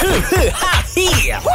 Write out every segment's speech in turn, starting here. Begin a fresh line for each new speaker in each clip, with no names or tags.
呵呵哈嘿，A F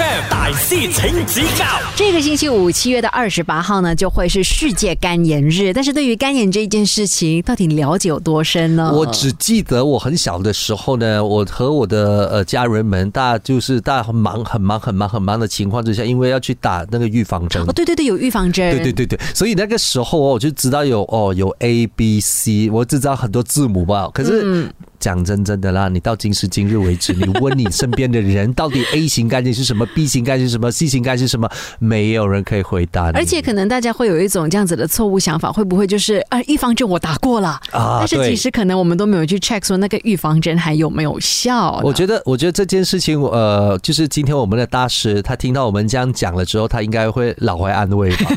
M 大师请指教。
这个星期五，七月的二十八号呢，就会是世界肝炎日。但是对于肝炎这件事情，到底了解有多深呢？
我只记得我很小的时候呢，我和我的呃家人们，大家就是大家很忙、很忙、很忙、很忙的情况之下，因为要去打那个预防针
哦，。对对对，有预防针，
对对对对，所以那个时候哦，我就知道有哦有 A B C，我只知道很多字母吧。可是
嗯
讲真真的啦，你到今时今日为止，你问你身边的人，到底 A 型肝炎是什么，B 型肝炎是什么，C 型肝炎是什么，没有人可以回答你。
而且可能大家会有一种这样子的错误想法，会不会就是啊，预防针我打过了，
啊
但是其实可能我们都没有去 check 说那个预防针还有没有效。
我觉得，我觉得这件事情，呃，就是今天我们的大师他听到我们这样讲了之后，他应该会老怀安慰吧。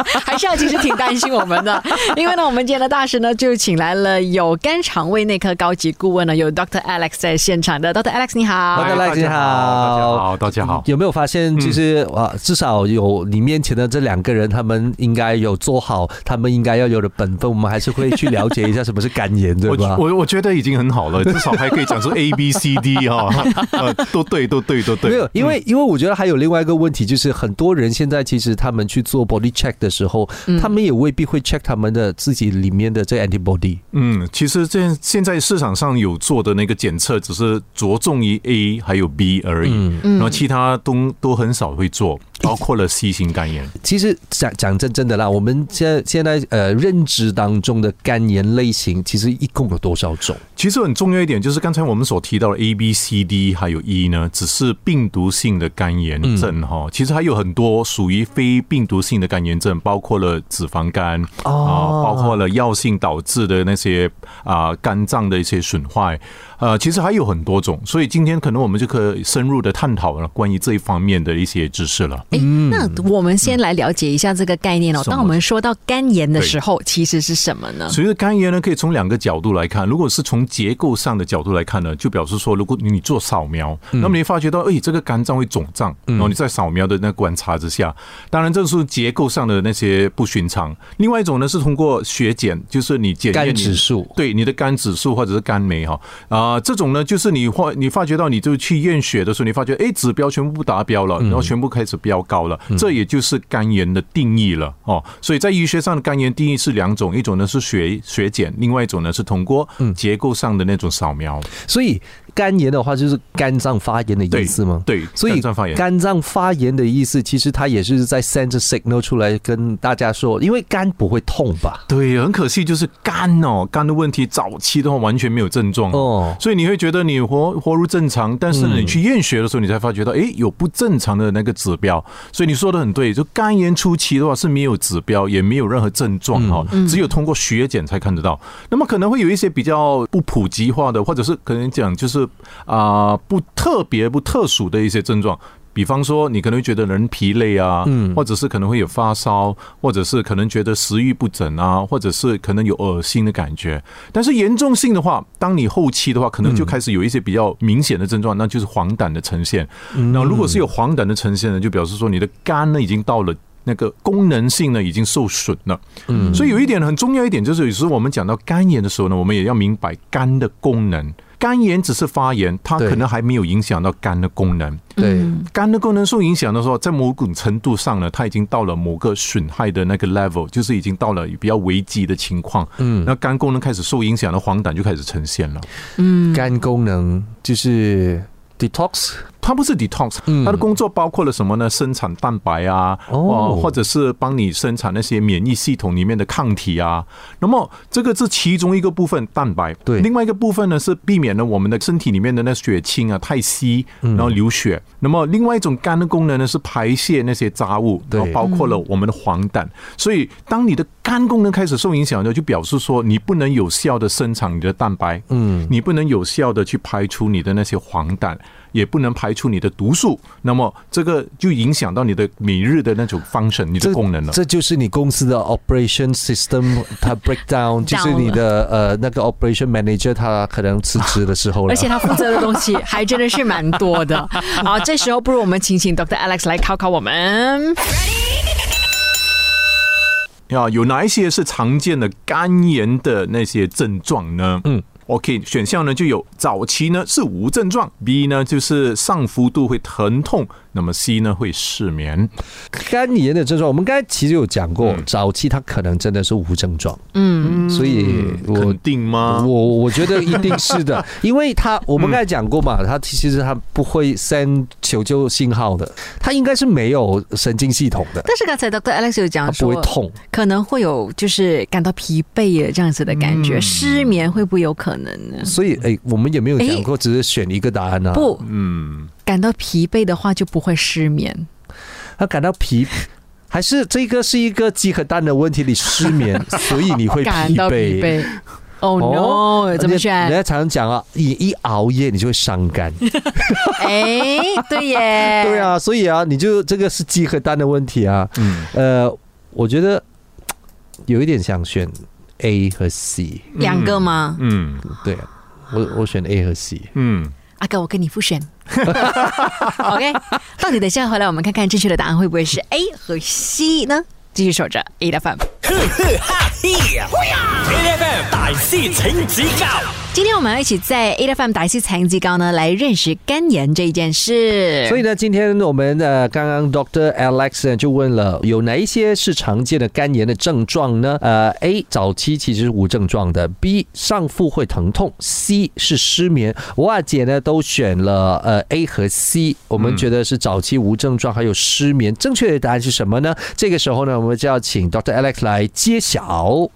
还是要其实挺担心我们的，因为呢，我们今天的大师呢就请来了有肝肠胃内科高级顾问呢，有 Dr. Alex 在现场的，Dr. Alex 你好。
Dr. Alex，你好
大家好，大家好。
有没有发现，其实啊，至少有你面前的这两个人，他们应该有做好他们应该要有的本分，我们还是会去了解一下什么是肝炎，对吧？
我我觉得已经很好了，至少还可以讲出 A B C D 哈，呃，都对，都对，都对。
没有，因为因为我觉得还有另外一个问题，就是很多人现在其实他们去做 body check 的时候，他们也未必会 check 他们的自己里面的这 antibody。
嗯，其实这现在市场上有做的那个检测，只是着重于 A 还有 B 而已，
嗯。
然后其他都都很少会做，包括了 C 型肝炎。
其实讲讲真真的啦，我们现在现在呃认知当中的肝炎类型，其实一共有多少种？
其实很重要一点就是刚才我们所提到的 A、B、C、D 还有 E 呢，只是病毒性的肝炎症哈、其实还有很多属于非病毒性的肝炎症，包括了脂肪肝啊、
哦。
包括了药性导致的那些啊、肝脏的一些损坏，呃，其实还有很多种。所以今天可能我们就可以深入的探讨了关于这一方面的一些知识了。
哎，那我们先来了解一下这个概念哦。当我们说到肝炎的时候，其实是什么呢？
所以的肝炎呢，可以从两个角度来看。如果是从结构上的角度来看呢，就表示说，如果你做扫描，那么你发觉到，哎，这个肝脏会肿胀，然后你在扫描的那观察之下，当然这是结构上的那些不寻常。另外一种呢，是通过血检，就是你检验
肝指数
对你的肝指数或者是肝酶哈啊、这种呢，就是你发你发觉到你就去验血的时候，你发觉哎指标全部不达标了，然后全部开始飙高了，这也就是肝炎的定义了哦。所以在医学上的肝炎定义是两种，一种呢是血血检，另外一种呢是通过结构上的那种扫描。
所以肝炎的话，就是肝脏发炎的意思吗？
对，
所以
肝脏发炎。
肝脏发炎的意思，其实它也是在 send signal 出来跟大家说，因为肝不会痛吧？
对，很可惜，就是肝哦，肝的问题早期的话完全没有症状哦，
哦，
所以你会觉得你活活如正常，但是你去验血的时候，你才发觉到，诶，有不正常的那个指标。所以你说的很对，就肝炎初期的话是没有指标，也没有任何症状哈，只有通过血检才看得到。那么可能会有一些比较不普及化的，或者是可能讲就是啊、不特别不特殊的一些症状。比方说，你可能会觉得人疲累啊，
嗯
或者是可能会有发烧，或者是可能觉得食欲不振啊，或者是可能有恶心的感觉。但是严重性的话，当你后期的话，可能就开始有一些比较明显的症状，那就是黄疸的呈现。那如果是有黄疸的呈现呢，就表示说你的肝呢已经到了。那个功能性呢已经受损了，嗯，所以有一点很重要一点就是，有时候我们讲到肝炎的时候呢，我们也要明白肝的功能。肝炎只是发炎，它可能还没有影响到肝的功能。
对，
肝的功能受影响的时候，在某种程度上呢，它已经到了某个损害的那个 level，就是已经到了比较危机的情况。嗯，那肝功能开始受影响的黄疸就开始呈现了。
嗯肝功能就是 detox，
它不是 detox，
嗯
它的工作包括了什么呢？生产蛋白啊，
哦
哦，或者是帮你生产那些免疫系统里面的抗体啊。那么这个是其中一个部分，蛋白。
对
另外一个部分呢是避免了我们的身体里面的那血清啊太稀，
嗯
然后流血。那么另外一种肝的功能呢是排泄那些杂物，
对
然后包括了我们的黄疸。所以当你的肝功能开始受影响呢，就表示说你不能有效的生产你的蛋白，
嗯，
你不能有效的去排出你的那些黄疸，也不能排出你的毒素，那么这个就影响到你的每日的那种 function，你的功能了。
这就是你公司的 operation system 它 break down，就是你的呃那个 operation manager 他可能辞职的时候了。
而且他负责的东西还真的是蛮多的。好，这时候不如我们请请 Dr. Alex 来考考我们。
啊，有哪一些是常见的肝炎的那些症状呢？
嗯。
OK，选项呢就有早期呢是无症状，B 呢就是上腹度会疼痛，那么 C 呢会失眠。
肝炎的症状，我们刚才其实有讲过，早期它可能真的是无症状，嗯，所以我
肯定吗？
我我觉得一定是的，因为它我们刚才讲过嘛，它其实它不会 send 求救信号的，它应该是没有神经系统的，
但是刚才 Dr. Alex 有讲
它不
说
会，痛。
可能会有就是感到疲惫的这样子的感觉，
嗯
失眠会不会有可能呢？
所以，哎，我们也没有讲过，只是选一个答案啊。，
不，
嗯，
感到疲惫的话就不会失眠。
他感到疲，还是这个是一个鸡和蛋的问题？你失眠，所以你会
感到疲惫。Oh
哦
no！怎么选人？
家常常讲啊，你一熬夜你就会伤肝。
哎，对耶，
对，啊，所以啊，你就这个是鸡和蛋的问题啊。
嗯
呃，我觉得有一点想选 A 和 C。
两个吗？
嗯
对，我我选 A 和 C。
嗯，
阿哥，我跟你复选。OK，到底等下回来我们看看正确的答案会不会是 A 和 C 呢？继续守着 A 的 FM。
呵呵哈嘿，A F M 大师请指教
今天我们要一起在 A F M 打一些残疾高呢，来认识肝炎这一件事。
所以呢，今天我们呃刚刚 Doctor Alex 就问了，有哪一些是常见的肝炎的症状呢？呃，A 早期其实是无症状的，B 上腹会疼痛，C 是失眠。我阿姐呢都选了呃 A 和 C，我们觉得是早期无症状，还有失眠。正确的答案是什么呢？这个时候呢，我们就要请 Doctor Alex 来揭晓。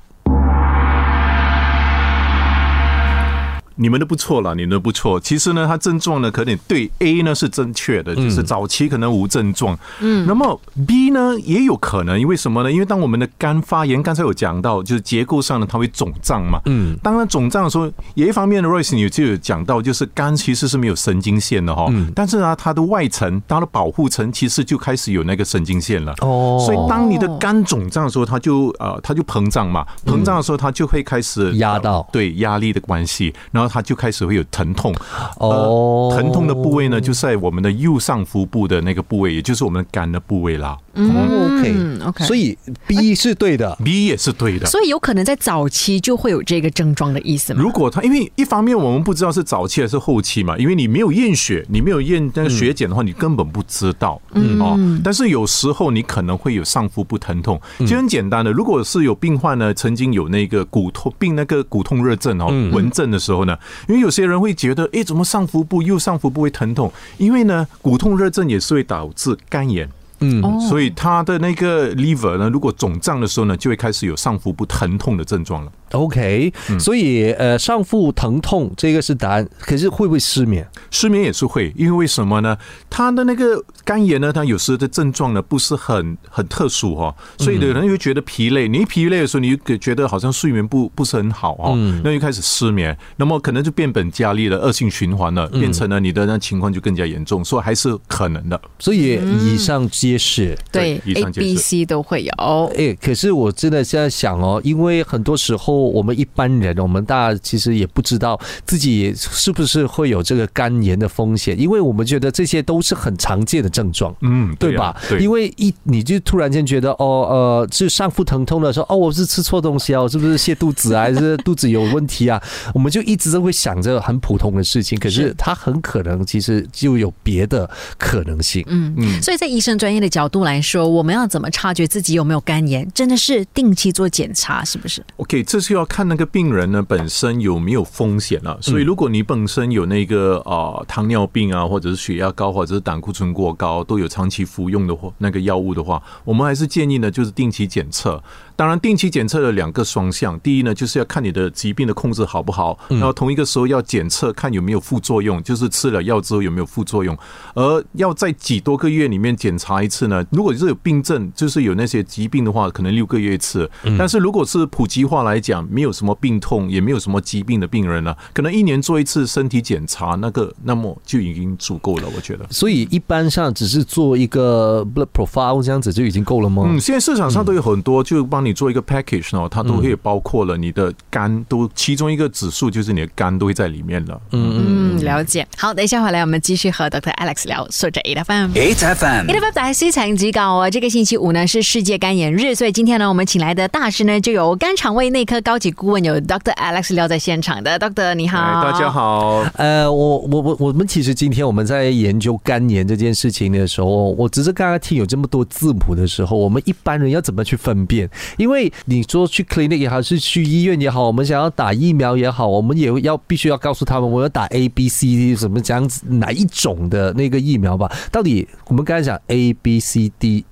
你们都不错了，你们的不错。其实呢，它症状呢，可能对 A 呢是正确的，就是早期可能无症状。嗯，那么 B 呢也有可能，因为什么呢？因为当我们的肝发炎，刚才有讲到，就是结构上呢，它会肿胀嘛。
嗯，
当然肿胀的时候，有一方面的，Royce 你就有讲到，就是肝其实是没有神经线的哈。
嗯
但是呢，它的外层，它的保护层其实就开始有那个神经线了。
哦
所以当你的肝肿胀的时候，它就呃，它就膨胀嘛，膨胀的时候，它就会开始
压到
对压力的关系，然后它就开始会有疼痛。
哦
呃疼痛的部位呢，就是在我们的右上腹部的那个部位，也就是我们的肝的部位啦。
哦，OK
嗯 OK
所以 B 是对的。
B 也是对的。
所以有可能在早期就会有这个症状的意思吗？
如果他因为一方面我们不知道是早期还是后期嘛，因为你没有验血，你没有验那个血检的话，你根本不知道。嗯哦，但是有时候你可能会有上腹部疼痛，就很简单的。如果是有病患呢，曾经有那个骨痛病那个骨痛热症哦，纹症的时候呢，因为有些人会觉得，诶，怎么上腹部右上腹部会疼痛？因为呢，骨痛热症也是会导致肝炎。
嗯
哦
所以他的那个 liver 呢，如果肿胀的时候呢，就会开始有上腹部疼痛的症状了。
OK，、所以呃，上腹疼痛这个是答案，可是会不会失眠？
失眠也是会，因为为什么呢？他的那个肝炎呢，他有时的症状呢不是很很特殊哈、哦，所以有人会觉得疲累。你一疲累的时候，你就觉得好像睡眠不不是很好哦，那就开始失眠，那么可能就变本加厉了，恶性循环了，变成了你的那情况就更加严重，所以还是可能的。
所以以上皆是。
对
对以
A、
上皆
B、
是
C 都会有。
哎，可是我真的现在想哦，因为很多时候我们一般人，我们大家其实也不知道自己是不是会有这个肝炎的风险，因为我们觉得这些都是很常见的症状。
嗯，
对吧？
对，
因为一你就突然间觉得哦呃，就上腹疼痛的时候，哦，我是吃错东西啊，我是不是泻肚子啊，还是肚子有问题啊？我们就一直都会想着很普通的事情，可是
是
它很可能其实就有别的可能性。
嗯
嗯
所以在医生专业的角度来说，我们要怎么察觉自己有没有肝炎？真的是定期做检查，是不是
？OK，这是要看那个病人呢本身有没有风险了、所以如果你本身有那个呃糖尿病啊，或者是血压高，或者是胆固醇过高，都有长期服用的或那个药物的话，我们还是建议呢就是定期检测。当然，定期检测的两个双向，第一呢就是要看你的疾病的控制好不好，然后同一个时候要检测看有没有副作用，就是吃了药之后有没有副作用，而要在几多个月里面检查一次呢？如果是有病症，就是有那些疾病的话，可能六个月一次。但是如果是普及化来讲，没有什么病痛，也没有什么疾病的病人呢，可能一年做一次身体检查，那个那么就已经足够了，我觉得。
所以一般上只是做一个 blood profile 这样子就已经够了吗？
嗯，现在市场上都有很多，就帮帮你做一个 package 呢，它都会包括了你的肝，都其中一个指数就是你的肝都会在里面了。
嗯嗯，了解。好，等一下回来我们继续和 Dr. Alex 聊，说着 A F M。，8FM，A F M 大师请指教哦。这个星期五呢是世界肝炎日，所以今天呢我们请来的大师呢就有肝肠胃内科高级顾问有 Dr. Alex 廖在现场的，Dr. 你好，
哎，大家。好，
呃，我我我我们其实今天我们在研究肝炎这件事情的时候，我只是刚刚听有这么多字母的时候，我们一般人要怎么去分辨？因为你说去 clinic 也好，是去医院也好，我们想要打疫苗也好，我们也要必须要告诉他们，我要打 A B C D 什么这样子哪一种的那个疫苗吧？到底我们刚才讲 A、B、C、D、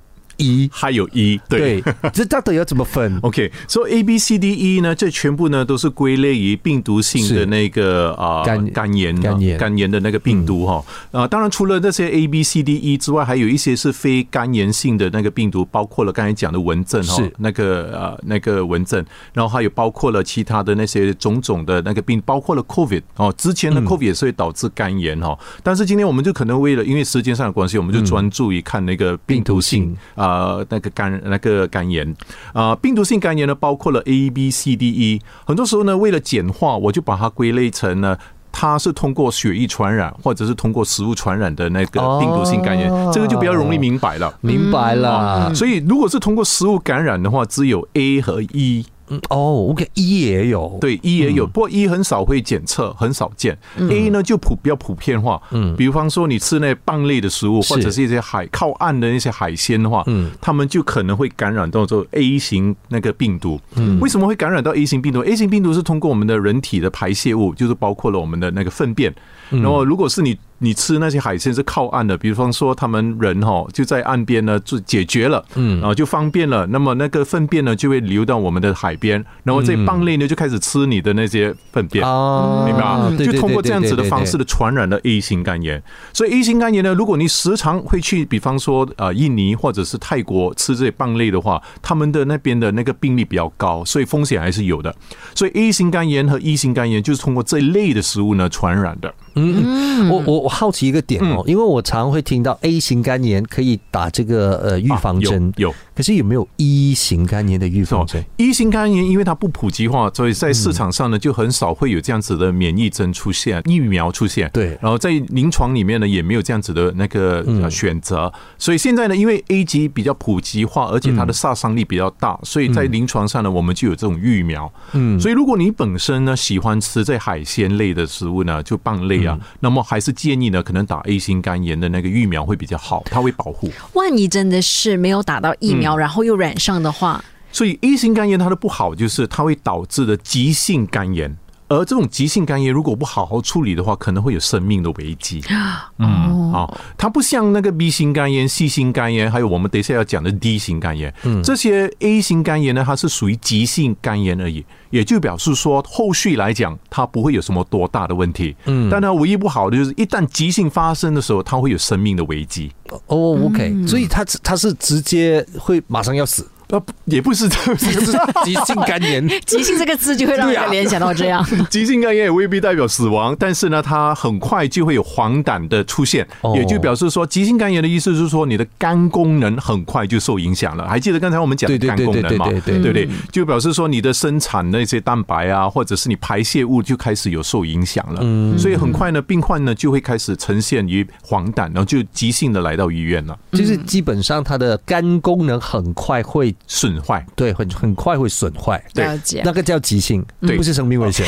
E，
还有一对。
这到底要怎么分
？OK，所以 A B C D E 呢，这全部呢都是归类于病毒性的那个啊
肝
肝炎啊
肝炎。
肝炎的那个病毒哈。啊，当然除了那些 A B C D E 之外，还有一些是非肝炎性的那个病毒，包括了刚才讲的蚊症哈
是，
那个呃那个蚊症，然后还有包括了其他的那些种种的那个病，包括了 COVID 哦，之前的
嗯。
COVID 也是会导致肝炎哈，但是今天我们就可能为了因为时间上的关系，我们就专注于看那个病毒性
病毒性
啊那个肝那个肝炎啊、病毒性肝炎呢，包括了 A、B、C、D、E。很多时候呢，为了简化，我就把它归类成呢。它是通过血液传染，或者是通过食物传染的那个病毒性肝炎，
哦
这个就比较容易明白了。
明白了。
所以，如果是通过食物感染的话，只有 A 和 E。
哦，OK，E 也有，
对，E 也有，不过 E 很少会检测，很少见。A 呢就普比较普遍化，嗯，比方说你吃那蚌类的食物，或者是一些海靠岸的那些海鲜的话，嗯，他们就可能会感染到这 A 型那个病毒。嗯，为什么会感染到 A 型病毒？A 型病毒是通过我们的人体的排泄物，就是包括了我们的那个粪便。然后，如果是你你吃那些海鲜是靠岸的，比方说他们人哈就在岸边呢就解决了，嗯，然后就方便了。那么那个粪便呢就会流到我们的海边，然后这蚌类呢就开始吃你的那些粪便。
啊
明白吗？就通过这样子的方式。的传染了 A 型肝炎，所以 A 型肝炎呢，如果你时常会去，比方说呃印尼或者是泰国吃这些蚌类的话，他们的那边的那个病例比较高，所以风险还是有的。所以 A 型肝炎和 E 型肝炎就是通过这一类的食物呢传染的。
我我我好奇一个点哦，因为我常会听到 A 型肝炎可以打这个呃预防针。
啊，有有。
可是有没有 E 型肝炎的预防针
？E 型肝炎因为它不普及化，所以在市场上呢就很少会有这样子的免疫针出现，疫苗出现。
对。
然后在临床里面呢也没有这样子的那个呃选择，所以现在呢，因为 A 级比较普及化，而且它的杀伤力比较大，所以在临床上呢我们就有这种疫苗。嗯，所以如果你本身呢喜欢吃这海鲜类的食物呢，就蚌类啊，那么还是建议呢可能打 A 型肝炎的那个疫苗会比较好，它会保护。
万一真的是没有打到疫苗，然后又染上的话，
所以 A 型肝炎它的不好就是它会导致的急性肝炎，而这种急性肝炎如果不好好处理的话，可能会有生命的危机。嗯，啊，它不像那个 B 型肝炎、C 型肝炎，还有我们等一下要讲的 D 型肝炎，嗯这些 A 型肝炎呢，它是属于急性肝炎而已，也就表示说后续来讲它不会有什么多大的问题。嗯，但它唯一不好的就是一旦急性发生的时候，它会有生命的危机。
哦，OK，所以它它是直接会马上要死，
呃，也不是这样子。
急性肝炎。
急性这个字就会让人联想到这样。
急性肝炎也未必代表死亡，但是呢，它很快就会有黄疸的出现，
哦
也就表示说，急性肝炎的意思是说，你的肝功能很快就受影响了。还记得刚才我们讲的肝功能吗？
对对对
对不对？就表示说，你的生产那些蛋白啊，或者是你排泄物就开始有受影响了。
嗯
所以很快呢，病患呢就会开始呈现于黄疸，然后就急性的来到医院了，
就是基本上他的肝功能很快会
损坏。
对很很快会损坏，
对。
那个叫急性，
对。
不是生命危险。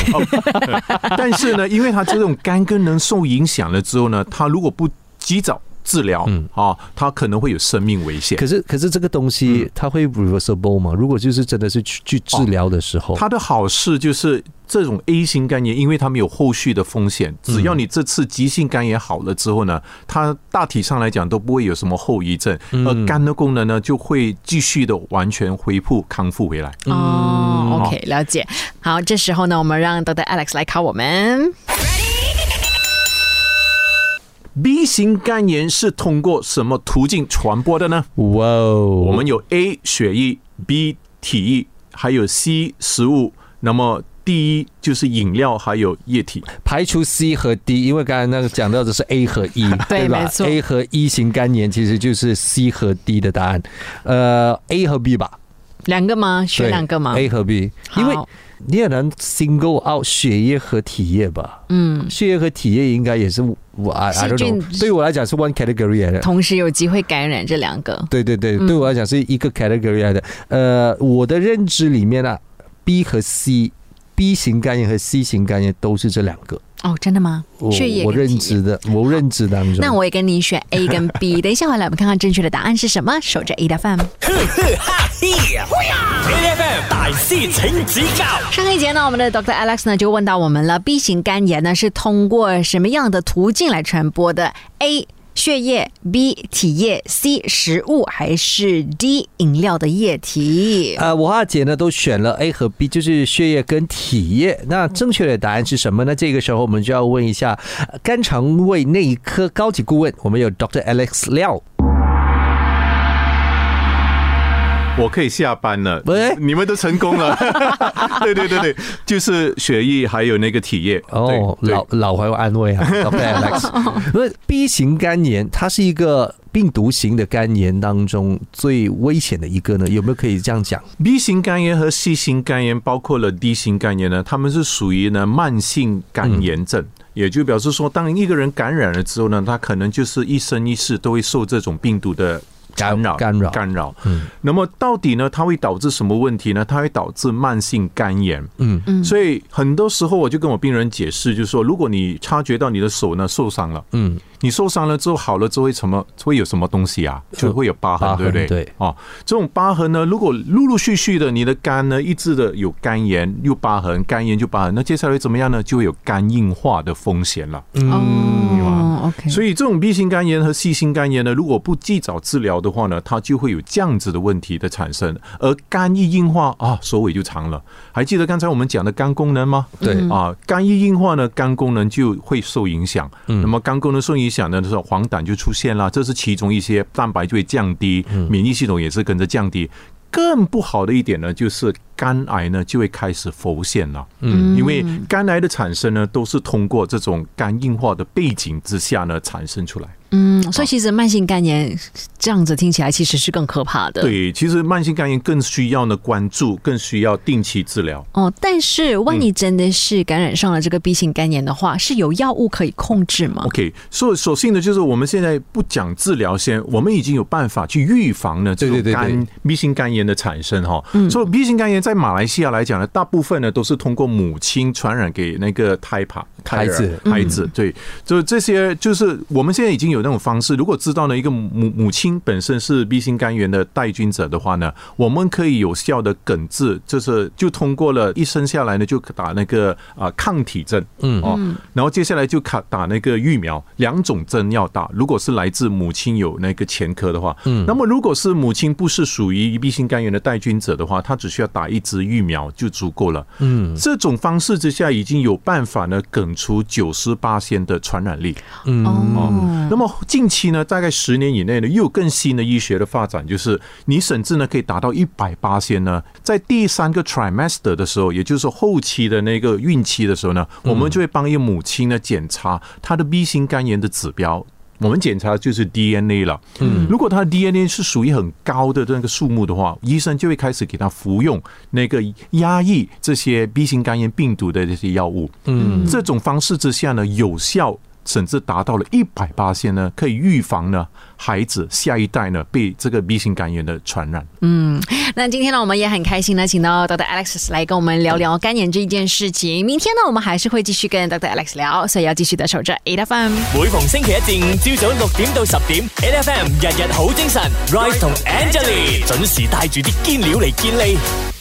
但是呢，因为它这种肝功能受影响了之后呢，它如果不及早治疗，嗯啊，它可能会有生命危险
可。是可是这个东西它会 reversible 吗？如果就是真的是去去治疗的时候，
它的好事就是这种 A 型肝炎，因为它没有后续的风险，只要你这次急性肝炎好了之后呢，它大体上来讲都不会有什么后遗症，而肝的功能呢就会继续的完全恢复康复回来。
哦，OK，了解。好，这时候呢，我们让 Dr. Alex 来考我们。
B 型肝炎是通过什么途径传播的呢？
哇哦，
我们有 A 血液，B 体液，还有 C 食物，那么第一就是饮料还有液体。
排除 C 和 D，因为刚才那个讲到的是 A 和 E，吧
对没错
？A 和 E 型肝炎其实就是 C 和 D 的答案。呃，A 和 B 吧，
两个吗？选两个吗
？？A 和 B，因为你很难 single out 血液和体液吧？
嗯，
血液和体液应该也是我 I I
细
don't know，对我来讲是 one category 来的。
同时有机会感染这两个。
对对对，
嗯
对我来讲是一个 category 来的。呃，我的认知里面啊，B 和 C，B 型肝炎和 C 型肝炎都是这两个。
哦，真的吗？
我
血液
我认知的，我认知当中。
那我也跟你选 A 跟 B。等一下回来，我们看看正确的答案是什么。守着 A 的 FM。
呵呵哈嘿大師請指教
上一节呢，我们的 Doctor Alex 呢就问到我们了，B 型肝炎呢是通过什么样的途径来传播的？A 血液，B 体液，C 食物，还是 D 饮料的液体？
呃，我和阿姐呢都选了 A 和 B，就是血液跟体液。那正确的答案是什么呢？这个时候我们就要问一下呃肝肠胃内科高级顾问，我们有 Dr. Alex 廖。
我可以下班了
喂，
你们都成功了。对对对对，就是血液还有那个体液。
哦，老老怀有安慰啊 OK 是 B 型肝炎，它是一个病毒型的肝炎当中最危险的一个呢，有没有可以这样讲
？B 型肝炎和 C 型肝炎，包括了 D 型肝炎呢，他们是属于呢慢性肝炎症。也就表示说，当一个人感染了之后呢，他可能就是一生一世都会受这种病毒的干扰、
干扰
干扰。嗯，那么到底呢，它会导致什么问题呢？它会导致慢性肝炎。
嗯
嗯
所以很多时候我就跟我病人解释，就是说，如果你察觉到你的手呢受伤了，
嗯，
你受伤了之后好了之后会什么会有什么东西啊？就会有疤痕，对不对？
对
哦，这种疤痕呢，如果陆陆续续的你的肝呢一直的有肝炎又疤痕，肝炎就疤痕，那接下来怎么样呢？就会有肝硬化的风险了。
哦，OK，
所以这种 B 型肝炎和 C 型肝炎呢，如果不及早治疗的话呢，它就会有这样子的问题的产生。而肝一硬化啊，手尾就长了。还记得刚才我们讲的肝功能吗？
对
啊，肝一硬化呢，肝功能就会受影响。那么肝功能受影响呢，时候黄疸就出现了，这是其中一些蛋白就会降低，免疫系统也是跟着降低。更不好的一点呢，就是肝癌呢就会开始浮现了。嗯，因为肝癌的产生呢，都是通过这种肝硬化的背景之下呢产生出来。
嗯，所以其实慢性肝炎这样子听起来其实是更可怕的。。
对，其实慢性肝炎更需要呢关注，更需要定期治疗。
哦，但是万一真的是感染上了这个 B 型肝炎的话，是有药物可以控制吗
？OK，所以所幸的就是我们现在不讲治疗先，我们已经有办法去预防呢这种
对对对对
肝 B 型肝炎的产生哈。嗯所以 B 型肝炎在马来西亚来讲呢，大部分呢都是通过母亲传染给那个胎盘
孩子
孩子。对，就这些就是我们现在已经有那种方式，如果知道呢一个母母亲本身是 B 型肝炎的带菌者的话呢，我们可以有效的根治，就是就通过了一生下来呢就打那个啊抗体针，嗯哦，然后接下来就卡打那个疫苗，两种针要打。如果是来自母亲有那个前科的话，嗯，那么如果是母亲不是属于 B 型肝炎的带菌者的话，她只需要打一支疫苗就足够了。嗯，这种方式之下已经有办法呢梗除九十八仙的传染力。
嗯哦，
那么近期呢，大概十年以内呢，又有更新的医学的发展，就是你甚至呢可以达到一百八仙呢，在第三个 trimester 的时候，也就是说后期的那个孕期的时候呢，我们就会帮一个母亲呢检查她的 B 型肝炎的指标。我们检查就是 DNA 了，嗯，如果她的 DNA 是属于很高的那个数目的话，医生就会开始给她服用那个压抑这些 B 型肝炎病毒的这些药物，嗯，这种方式之下呢，有效甚至达到了一百八线呢，可以预防呢孩子下一代呢被这个 B 型肝炎的传染。
嗯那今天呢，我们也很开心呢，请到 Dr. Alex 来跟我们聊聊肝炎这一件事情。明天呢，我们还是会继续跟 Dr. Alex 聊，所以要继续的守着 A F M。
每逢星期一至五朝早六點到十點，A F M 日日好精神，Rise 同 Angelie 準時帶住啲堅料嚟健利。